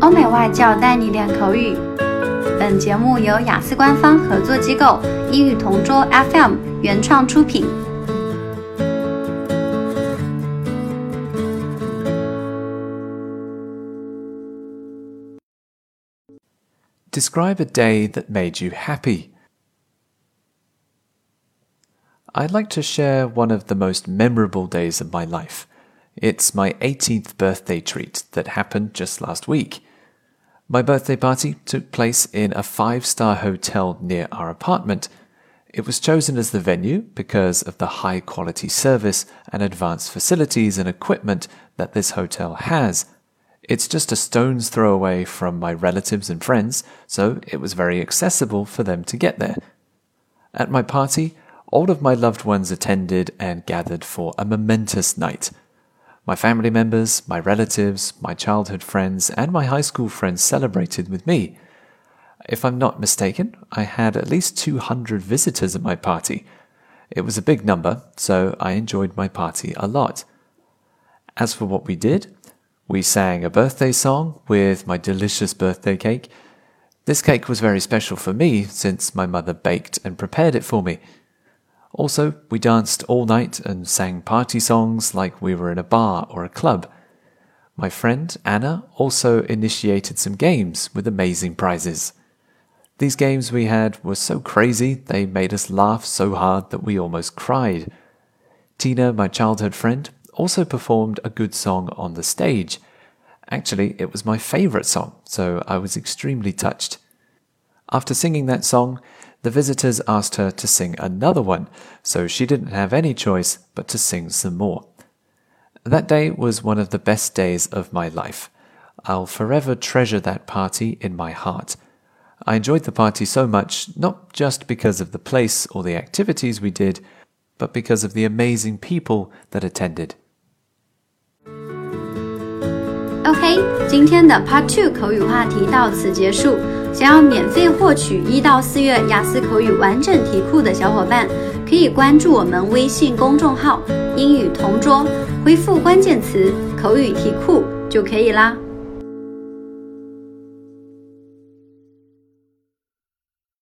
欧美外教带你练口语。本节目由雅思官方合作机构英语同桌 FM 原创出品。Describe a day that made you happy. I'd like to share one of the most memorable days of my life. It's my 18th birthday treat that happened just last week. My birthday party took place in a five star hotel near our apartment. It was chosen as the venue because of the high quality service and advanced facilities and equipment that this hotel has. It's just a stone's throw away from my relatives and friends, so it was very accessible for them to get there. At my party, all of my loved ones attended and gathered for a momentous night. My family members, my relatives, my childhood friends, and my high school friends celebrated with me. If I'm not mistaken, I had at least 200 visitors at my party. It was a big number, so I enjoyed my party a lot. As for what we did, we sang a birthday song with my delicious birthday cake. This cake was very special for me since my mother baked and prepared it for me. Also, we danced all night and sang party songs like we were in a bar or a club. My friend Anna also initiated some games with amazing prizes. These games we had were so crazy they made us laugh so hard that we almost cried. Tina, my childhood friend, also performed a good song on the stage. Actually, it was my favorite song, so I was extremely touched. After singing that song, the visitors asked her to sing another one, so she didn't have any choice but to sing some more. That day was one of the best days of my life. I'll forever treasure that party in my heart. I enjoyed the party so much, not just because of the place or the activities we did, but because of the amazing people that attended. OK，今天的 Part Two 口语话题到此结束。 想要免费获取一到四月雅思口语完整题库的小伙伴，可以关注我们微信公众号“英语同桌”，回复关键词“口语题库”就可以啦。